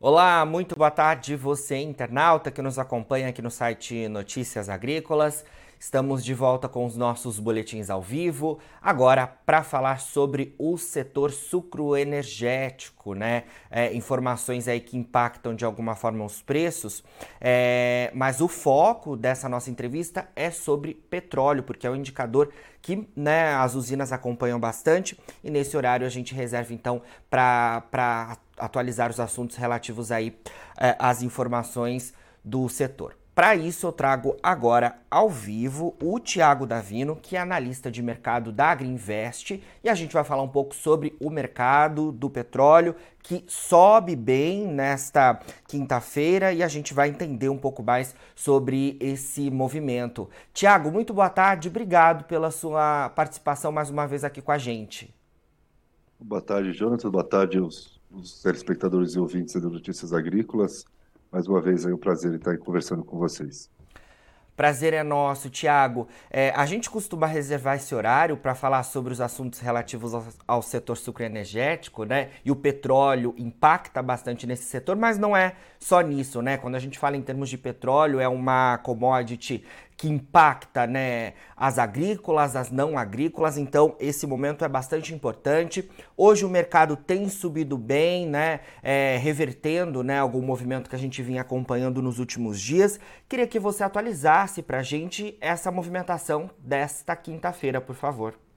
Olá, muito boa tarde você internauta que nos acompanha aqui no site Notícias Agrícolas. Estamos de volta com os nossos boletins ao vivo, agora para falar sobre o setor sucroenergético, né? É, informações aí que impactam de alguma forma os preços, é, mas o foco dessa nossa entrevista é sobre petróleo, porque é um indicador que né, as usinas acompanham bastante e nesse horário a gente reserva então para atualizar os assuntos relativos aí é, às informações do setor. Para isso, eu trago agora ao vivo o Tiago Davino, que é analista de mercado da Agriinvest, e a gente vai falar um pouco sobre o mercado do petróleo, que sobe bem nesta quinta-feira, e a gente vai entender um pouco mais sobre esse movimento. Tiago, muito boa tarde, obrigado pela sua participação mais uma vez aqui com a gente. Boa tarde, Jonathan, boa tarde aos, aos telespectadores e ouvintes do Notícias Agrícolas. Mais uma vez, é um prazer estar conversando com vocês. Prazer é nosso, Tiago. É, a gente costuma reservar esse horário para falar sobre os assuntos relativos ao, ao setor sucroenergético, né? E o petróleo impacta bastante nesse setor, mas não é só nisso, né? Quando a gente fala em termos de petróleo, é uma commodity que impacta né, as agrícolas, as não agrícolas, então esse momento é bastante importante. Hoje o mercado tem subido bem, né, é, revertendo né, algum movimento que a gente vinha acompanhando nos últimos dias. Queria que você atualizasse para a gente essa movimentação desta quinta-feira, por favor.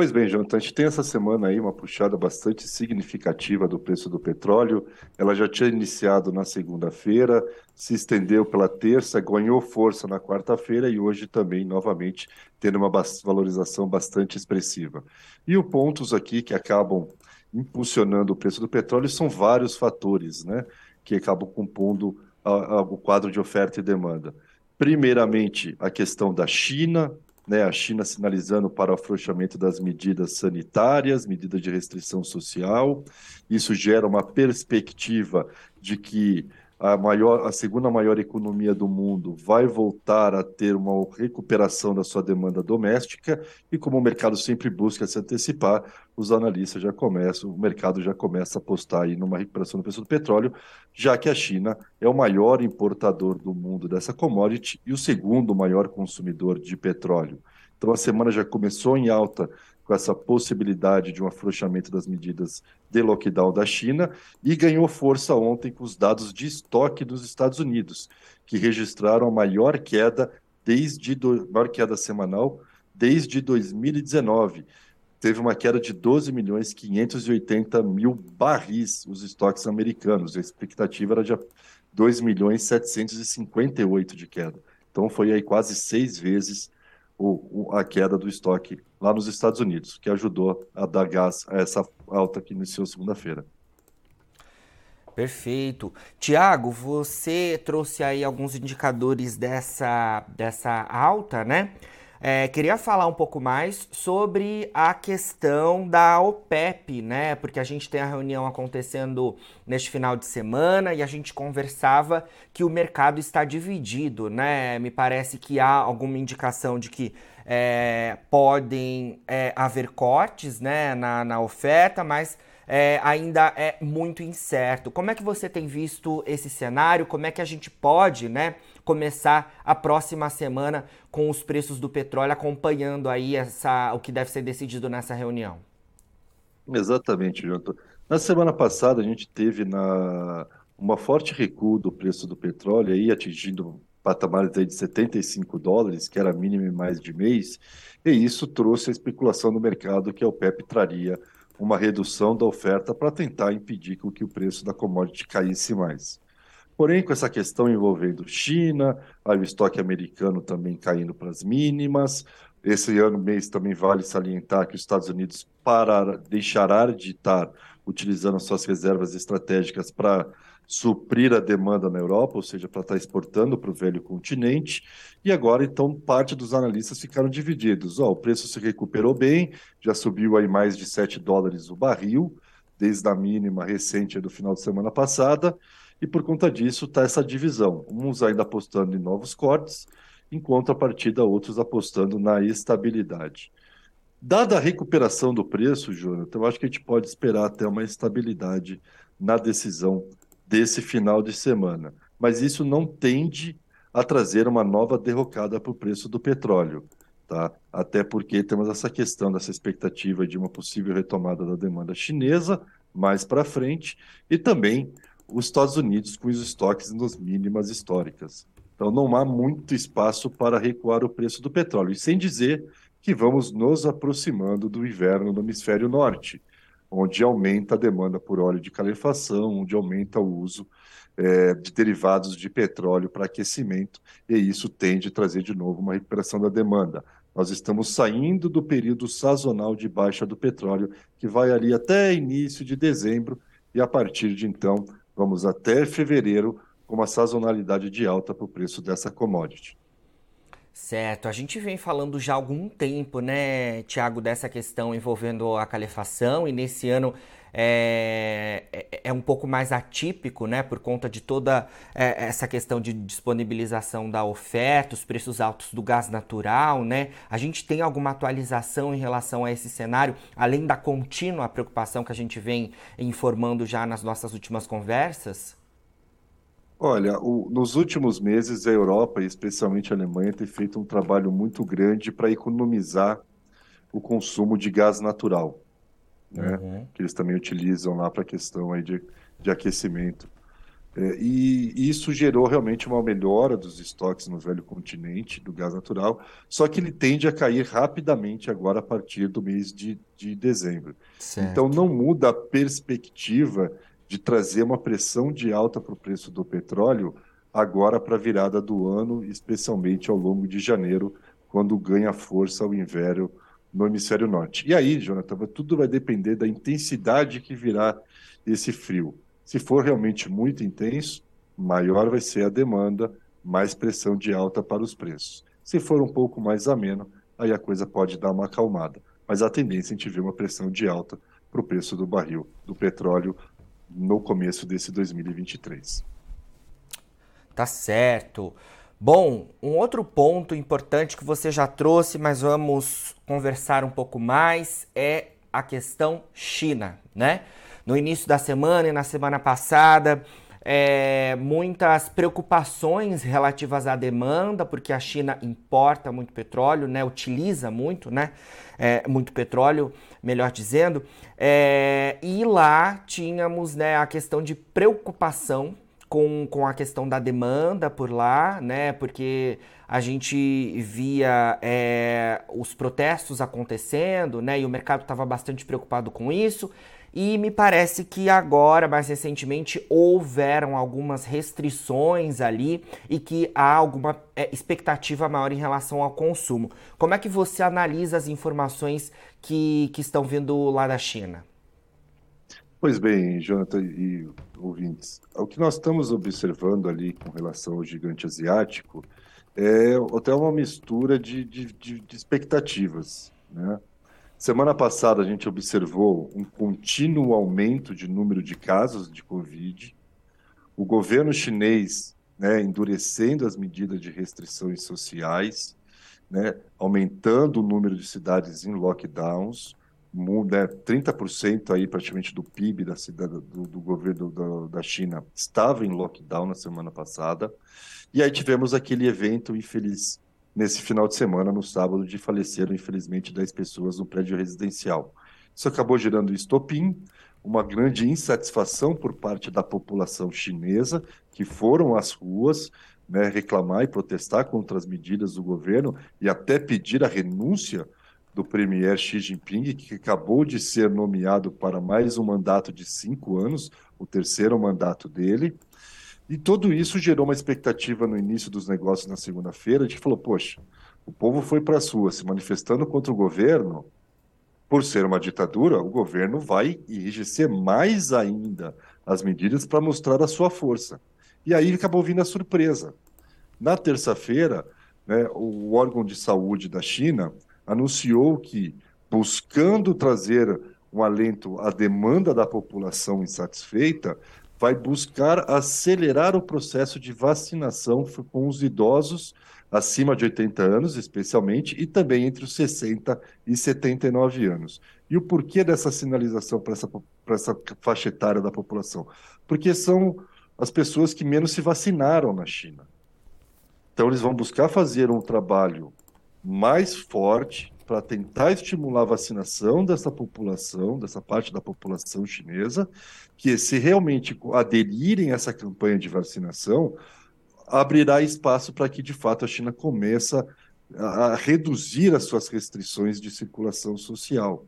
Pois bem, Jonathan, a gente tem essa semana aí uma puxada bastante significativa do preço do petróleo. Ela já tinha iniciado na segunda-feira, se estendeu pela terça, ganhou força na quarta-feira e hoje também, novamente, tendo uma valorização bastante expressiva. E os pontos aqui que acabam impulsionando o preço do petróleo são vários fatores, né, que acabam compondo o quadro de oferta e demanda. Primeiramente, a questão da China, né, a China sinalizando para o afrouxamento das medidas sanitárias, medidas de restrição social. Isso gera uma perspectiva de que a, maior, a segunda maior economia do mundo vai voltar a ter uma recuperação da sua demanda doméstica e como o mercado sempre busca se antecipar, os analistas já começam, o mercado já começa a apostar aí numa recuperação do preço do petróleo, já que a China é o maior importador do mundo dessa commodity e o segundo maior consumidor de petróleo. Então a semana já começou em alta com essa possibilidade de um afrouxamento das medidas de lockdown da China e ganhou força ontem com os dados de estoque dos Estados Unidos, que registraram a maior queda desde do, maior queda semanal desde 2019. Teve uma queda de 12 milhões 580 mil barris os estoques americanos. A expectativa era de 2 milhões 758 de queda. Então foi aí quase seis vezes o, o, a queda do estoque lá nos Estados Unidos, que ajudou a dar gás a essa alta que iniciou segunda-feira. Perfeito. Tiago, você trouxe aí alguns indicadores dessa, dessa alta, né? É, queria falar um pouco mais sobre a questão da OPEP, né? Porque a gente tem a reunião acontecendo neste final de semana e a gente conversava que o mercado está dividido, né? Me parece que há alguma indicação de que é, podem é, haver cortes né, na, na oferta, mas é, ainda é muito incerto. Como é que você tem visto esse cenário? Como é que a gente pode, né, começar a próxima semana com os preços do petróleo acompanhando aí essa, o que deve ser decidido nessa reunião? Exatamente, Jonathan. Na semana passada a gente teve na uma forte recuo do preço do petróleo aí atingindo patamares aí de 75 dólares, que era mínimo em mais de mês, e isso trouxe a especulação no mercado que a OPEP traria uma redução da oferta para tentar impedir que o preço da commodity caísse mais. Porém, com essa questão envolvendo China, aí o estoque americano também caindo para as mínimas, esse ano mês também vale salientar que os Estados Unidos parar, deixará de estar utilizando suas reservas estratégicas para suprir a demanda na Europa, ou seja, para estar exportando para o velho continente. E agora, então, parte dos analistas ficaram divididos. Oh, o preço se recuperou bem, já subiu aí mais de 7 dólares o barril, desde a mínima recente do final de semana passada, e por conta disso está essa divisão. Uns ainda apostando em novos cortes, enquanto a partida outros apostando na estabilidade. Dada a recuperação do preço, Jonathan, eu acho que a gente pode esperar até uma estabilidade na decisão desse final de semana. Mas isso não tende a trazer uma nova derrocada para o preço do petróleo. Tá? Até porque temos essa questão dessa expectativa de uma possível retomada da demanda chinesa mais para frente e também os Estados Unidos com os estoques nos mínimas históricas. Então não há muito espaço para recuar o preço do petróleo. E sem dizer que vamos nos aproximando do inverno no hemisfério norte, onde aumenta a demanda por óleo de calefação, onde aumenta o uso é, de derivados de petróleo para aquecimento, e isso tende a trazer de novo uma recuperação da demanda. Nós estamos saindo do período sazonal de baixa do petróleo, que vai ali até início de dezembro, e a partir de então, vamos até fevereiro com uma sazonalidade de alta para o preço dessa commodity. Certo, a gente vem falando já há algum tempo, né, Tiago, dessa questão envolvendo a calefação, e nesse ano é, é, é, um pouco mais atípico, né, por conta de toda é, essa questão de disponibilização da oferta, os preços altos do gás natural, né? A gente tem alguma atualização em relação a esse cenário, além da contínua preocupação que a gente vem informando já nas nossas últimas conversas? Olha, o, nos últimos meses a Europa, e especialmente a Alemanha, tem feito um trabalho muito grande para economizar o consumo de gás natural né? Uhum. Que eles também utilizam lá para a questão aí de, de aquecimento. É, e isso gerou realmente uma melhora dos estoques no velho continente do gás natural, só que ele tende a cair rapidamente agora a partir do mês de, de dezembro. Certo. Então não muda a perspectiva de trazer uma pressão de alta para o preço do petróleo agora para a virada do ano, especialmente ao longo de janeiro, quando ganha força o inverno no hemisfério norte. E aí, Jonathan, tudo vai depender da intensidade que virá esse frio. Se for realmente muito intenso, maior vai ser a demanda, mais pressão de alta para os preços. Se for um pouco mais ameno, aí a coisa pode dar uma acalmada. Mas a tendência é a gente ver uma pressão de alta para o preço do barril do petróleo no começo desse 2023. Tá certo. Bom, um outro ponto importante que você já trouxe, mas vamos conversar um pouco mais, é a questão China, né? No início da semana e na semana passada, é, muitas preocupações relativas à demanda, porque a China importa muito petróleo, né? Utiliza muito, né? É, muito petróleo, melhor dizendo. É, e lá tínhamos né, a questão de preocupação com, com a questão da demanda por lá, né? Porque a gente via é, os protestos acontecendo, né? E o mercado estava bastante preocupado com isso. E me parece que agora, mais recentemente, houveram algumas restrições ali e que há alguma é, expectativa maior em relação ao consumo. Como é que você analisa as informações que, que estão vindo lá da China? Pois bem, Jonathan e ouvintes, o que nós estamos observando ali com relação ao gigante asiático é até uma mistura de, de, de, de expectativas. Né? Semana passada a gente observou um contínuo aumento de número de casos de Covid, o governo chinês né, endurecendo as medidas de restrições sociais, né, aumentando o número de cidades em lockdowns, né, 30% aí praticamente do PIB da cidade, do, do governo da, China estava em lockdown na semana passada. E aí tivemos aquele evento infeliz nesse final de semana, no sábado, de faleceram, infelizmente, 10 pessoas no prédio residencial. Isso acabou gerando estopim, uma grande insatisfação por parte da população chinesa, que foram às ruas né, reclamar e protestar contra as medidas do governo e até pedir a renúncia do premier Xi Jinping, que acabou de ser nomeado para mais um mandato de cinco anos, o terceiro mandato dele. E tudo isso gerou uma expectativa no início dos negócios na segunda-feira, de que falou, poxa, o povo foi para as ruas se manifestando contra o governo, por ser uma ditadura, o governo vai enrijecer mais ainda as medidas para mostrar a sua força. E aí acabou vindo a surpresa. Na terça-feira, né, o órgão de saúde da China anunciou que, buscando trazer um alento à demanda da população insatisfeita, vai buscar acelerar o processo de vacinação com os idosos acima de 80 anos, especialmente, e também entre os 60 e 79 anos. E o porquê dessa sinalização para essa, essa faixa etária da população? Porque são as pessoas que menos se vacinaram na China. Então, eles vão buscar fazer um trabalho mais forte para tentar estimular a vacinação dessa população, dessa parte da população chinesa, que se realmente aderirem a essa campanha de vacinação, abrirá espaço para que, de fato, a China comece a reduzir as suas restrições de circulação social.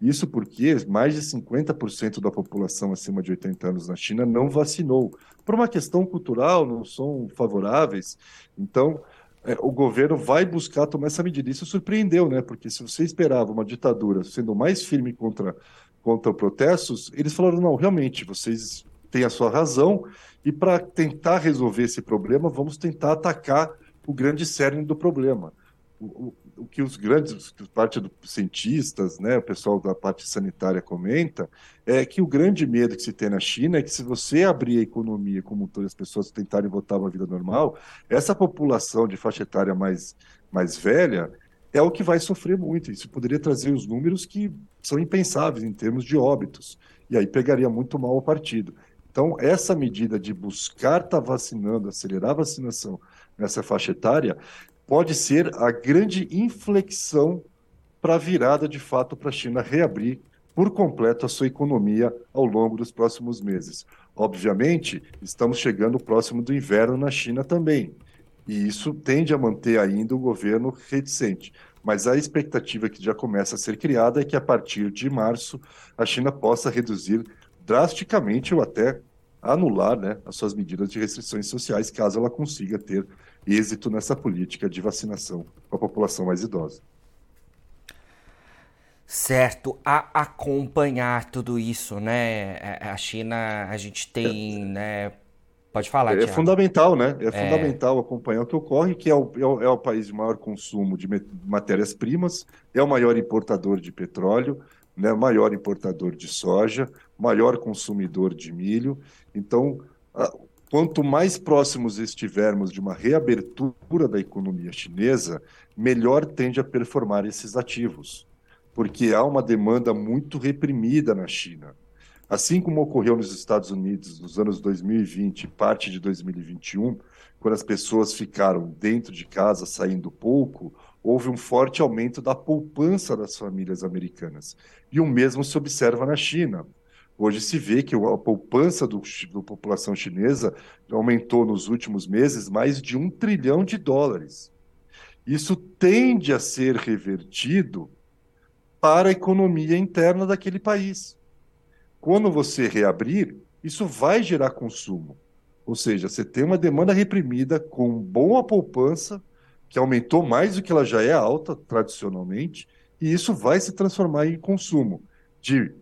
Isso porque mais de 50% da população acima de 80 anos na China não vacinou. Por uma questão cultural, não são favoráveis. Então, é, o governo vai buscar tomar essa medida. Isso surpreendeu, né? Porque se você esperava uma ditadura sendo mais firme contra, contra protestos, eles falaram: não, realmente, vocês têm a sua razão, e para tentar resolver esse problema, vamos tentar atacar o grande cerne do problema. O, que os grandes, parte dos cientistas, né, o pessoal da parte sanitária comenta, é que o grande medo que se tem na China é que se você abrir a economia como todas as pessoas tentarem voltar a uma vida normal, essa população de faixa etária mais, mais velha é o que vai sofrer muito. Isso poderia trazer os números que são impensáveis em termos de óbitos. E aí pegaria muito mal o partido. Então, essa medida de buscar estar tá vacinando, acelerar a vacinação nessa faixa etária, pode ser a grande inflexão para a virada de fato para a China reabrir por completo a sua economia ao longo dos próximos meses. Obviamente, estamos chegando próximo do inverno na China também, e isso tende a manter ainda o governo reticente. Mas a expectativa que já começa a ser criada é que a partir de março a China possa reduzir drasticamente ou até anular né, as suas medidas de restrições sociais, caso ela consiga ter êxito nessa política de vacinação com a população mais idosa. Certo, a acompanhar tudo isso, né? A China, a gente tem, é, né? Pode falar, É, é fundamental, né? É, é, fundamental acompanhar o que ocorre, que é o, é o, é o país de maior consumo de matérias-primas, é o maior importador de petróleo, né? maior importador de soja, maior consumidor de milho. Então, Quanto mais próximos estivermos de uma reabertura da economia chinesa, melhor tende a performar esses ativos, porque há uma demanda muito reprimida na China. Assim como ocorreu nos Estados Unidos nos anos 2020 e parte de 2021, quando as pessoas ficaram dentro de casa, saindo pouco, houve um forte aumento da poupança das famílias americanas. E o mesmo se observa na China. Hoje se vê que a poupança do, da população chinesa aumentou nos últimos meses mais de um trilhão de dólares. Isso tende a ser revertido para a economia interna daquele país. Quando você reabrir, isso vai gerar consumo. Ou seja, você tem uma demanda reprimida com boa poupança, que aumentou mais do que ela já é alta tradicionalmente, e isso vai se transformar em consumo de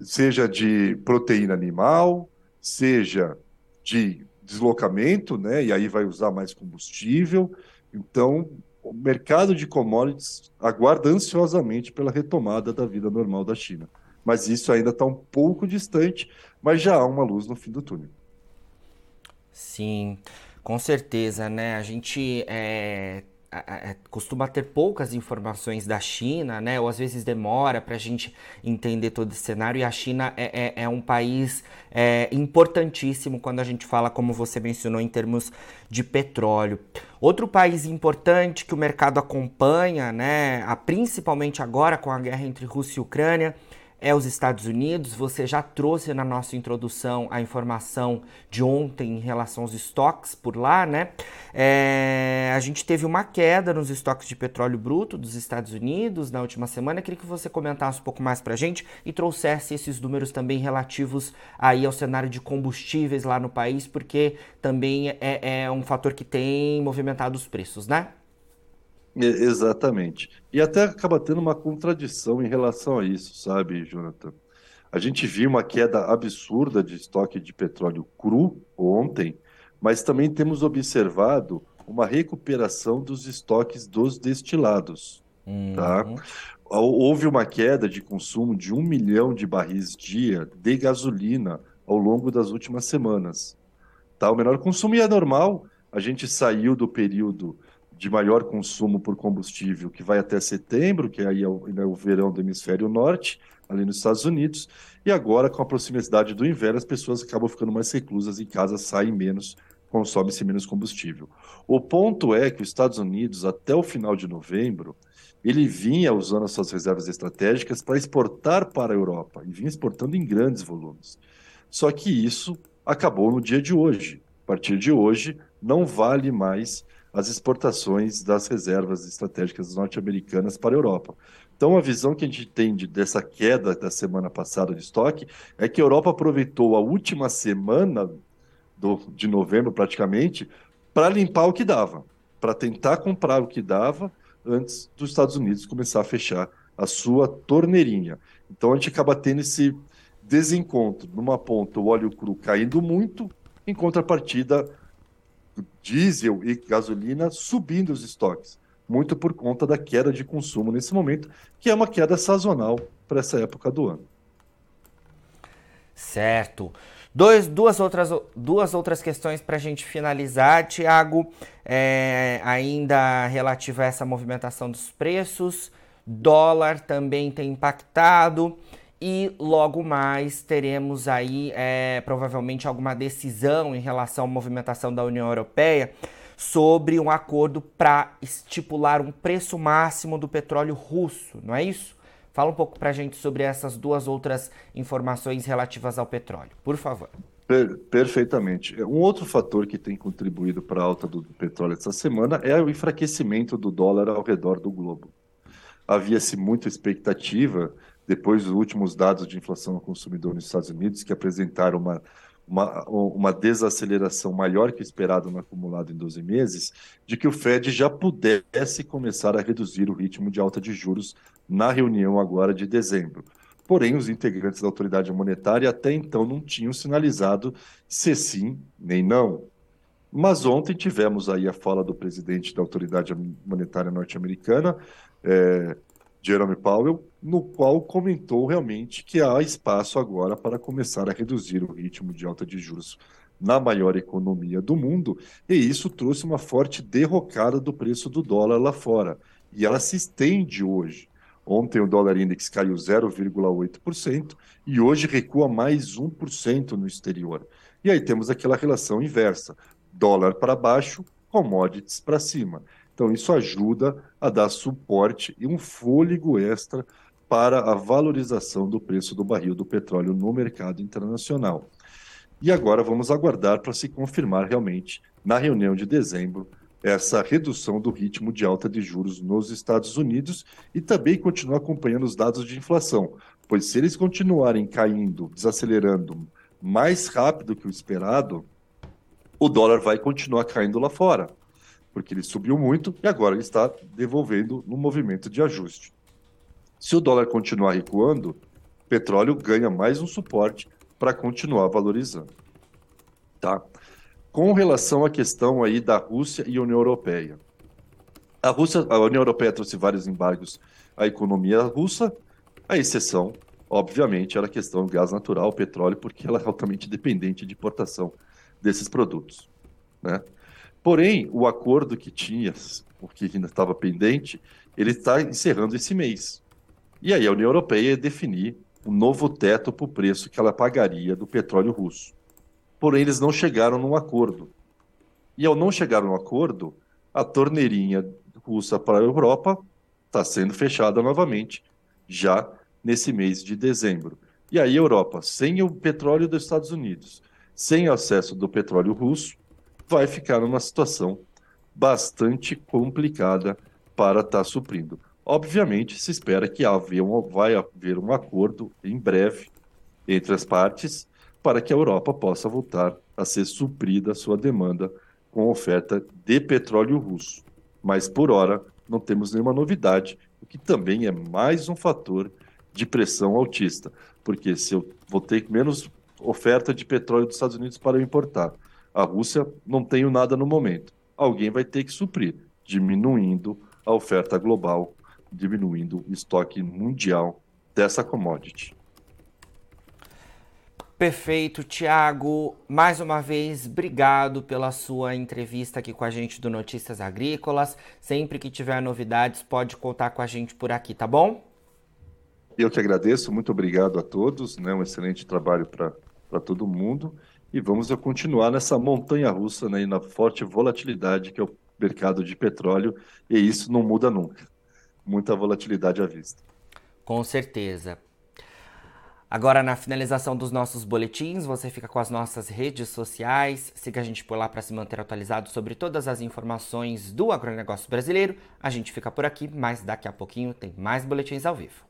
seja de proteína animal, seja de deslocamento, né? E aí vai usar mais combustível. Então, o mercado de commodities aguarda ansiosamente pela retomada da vida normal da China. Mas isso ainda está um pouco distante, mas já há uma luz no fim do túnel. Sim, com certeza, né? A gente é, costuma ter poucas informações da China, né? Ou às vezes demora para a gente entender todo esse cenário. E a China é, é, é um país é, importantíssimo quando a gente fala, como você mencionou, em termos de petróleo. Outro país importante que o mercado acompanha, né? Principalmente agora com a guerra entre Rússia e Ucrânia é os Estados Unidos. Você já trouxe na nossa introdução a informação de ontem em relação aos estoques por lá, né? É, a gente teve uma queda nos estoques de petróleo bruto dos Estados Unidos na última semana. Eu queria que você comentasse um pouco mais para a gente e trouxesse esses números também relativos aí ao cenário de combustíveis lá no país, porque também é, é um fator que tem movimentado os preços, né? Exatamente. E até acaba tendo uma contradição em relação a isso, sabe, Jonathan? A gente viu uma queda absurda de estoque de petróleo cru ontem, mas também temos observado uma recuperação dos estoques dos destilados. Tá? Uhum. Tá? Houve uma queda de consumo de um milhão de barris dia de gasolina ao longo das últimas semanas. Tá? O menor consumo é normal. A gente saiu do período de maior consumo por combustível, que vai até setembro, que aí é o, é o verão do hemisfério norte, ali nos Estados Unidos, e agora, com a proximidade do inverno, as pessoas acabam ficando mais reclusas em casa, saem menos, consome-se menos combustível. O ponto é que os Estados Unidos, até o final de novembro, ele vinha usando as suas reservas estratégicas para exportar para a Europa, e vinha exportando em grandes volumes. Só que isso acabou no dia de hoje. A partir de hoje, não vale mais as exportações das reservas estratégicas norte-americanas para a Europa. Então, a visão que a gente tem de, dessa queda da semana passada de estoque é que a Europa aproveitou a última semana do, de novembro, praticamente, para limpar o que dava, para tentar comprar o que dava antes dos Estados Unidos começar a fechar a sua torneirinha. Então, a gente acaba tendo esse desencontro. Numa ponta, o óleo cru caindo muito, em contrapartida, diesel e gasolina subindo os estoques, muito por conta da queda de consumo nesse momento, que é uma queda sazonal para essa época do ano. Certo. Dois, duas, outras, duas outras questões para a gente finalizar, Tiago, é, ainda relativa a essa movimentação dos preços. Dólar também tem impactado e logo mais teremos aí é, provavelmente alguma decisão em relação à movimentação da União Europeia sobre um acordo para estipular um preço máximo do petróleo russo, não é isso? Fala um pouco para a gente sobre essas duas outras informações relativas ao petróleo, por favor. Per perfeitamente. Um outro fator que tem contribuído para a alta do, do petróleo essa semana é o enfraquecimento do dólar ao redor do globo. Havia-se muita expectativa depois dos últimos dados de inflação ao consumidor nos Estados Unidos, que apresentaram uma, uma, uma desaceleração maior que esperado no acumulado em 12 meses, de que o Fed já pudesse começar a reduzir o ritmo de alta de juros na reunião agora de dezembro. Porém, os integrantes da autoridade monetária até então não tinham sinalizado se sim nem não. Mas ontem tivemos aí a fala do presidente da autoridade monetária norte-americana, é, Jerome Powell, no qual comentou realmente que há espaço agora para começar a reduzir o ritmo de alta de juros na maior economia do mundo, e isso trouxe uma forte derrocada do preço do dólar lá fora. E ela se estende hoje. Ontem o dólar index caiu 0,8% e hoje recua mais 1% no exterior. E aí temos aquela relação inversa: dólar para baixo, commodities para cima. Então, isso ajuda a dar suporte e um fôlego extra para a valorização do preço do barril do petróleo no mercado internacional. E agora vamos aguardar para se confirmar realmente, na reunião de dezembro, essa redução do ritmo de alta de juros nos Estados Unidos e também continuar acompanhando os dados de inflação, pois se eles continuarem caindo, desacelerando mais rápido que o esperado, o dólar vai continuar caindo lá fora porque ele subiu muito e agora ele está devolvendo no movimento de ajuste. Se o dólar continuar recuando, petróleo ganha mais um suporte para continuar valorizando. Tá? Com relação à questão aí da Rússia e União Europeia. A Rússia, a União Europeia trouxe vários embargos à economia russa, a exceção, obviamente, era a questão do gás natural, petróleo, porque ela é altamente dependente de importação desses produtos, né? Porém, o acordo que tinha, o que ainda estava pendente, ele está encerrando esse mês. E aí a União Europeia ia definir um novo teto para o preço que ela pagaria do petróleo russo. Porém, eles não chegaram num acordo. E ao não chegar num acordo, a torneirinha russa para a Europa está sendo fechada novamente, já nesse mês de dezembro. E aí a Europa, sem o petróleo dos Estados Unidos, sem acesso do petróleo russo, vai ficar numa situação bastante complicada para estar tá suprindo. Obviamente, se espera que haver um, vai haver um acordo em breve entre as partes para que a Europa possa voltar a ser suprida a sua demanda com oferta de petróleo russo. Mas, por hora, não temos nenhuma novidade, o que também é mais um fator de pressão altista, porque se eu vou ter menos oferta de petróleo dos Estados Unidos para eu importar, a Rússia não tem nada no momento. Alguém vai ter que suprir, diminuindo a oferta global, diminuindo o estoque mundial dessa commodity. Perfeito, Tiago. Mais uma vez, obrigado pela sua entrevista aqui com a gente do Notícias Agrícolas. Sempre que tiver novidades, pode contar com a gente por aqui, tá bom? Eu que agradeço, muito obrigado a todos, né? Um excelente trabalho para todo mundo. E vamos continuar nessa montanha russa, né? Na forte volatilidade que é o mercado de petróleo, e isso não muda nunca. Muita volatilidade à vista. Com certeza. Agora, na finalização dos nossos boletins, você fica com as nossas redes sociais. Siga a gente por lá para se manter atualizado sobre todas as informações do agronegócio brasileiro. A gente fica por aqui, mas daqui a pouquinho tem mais boletins ao vivo.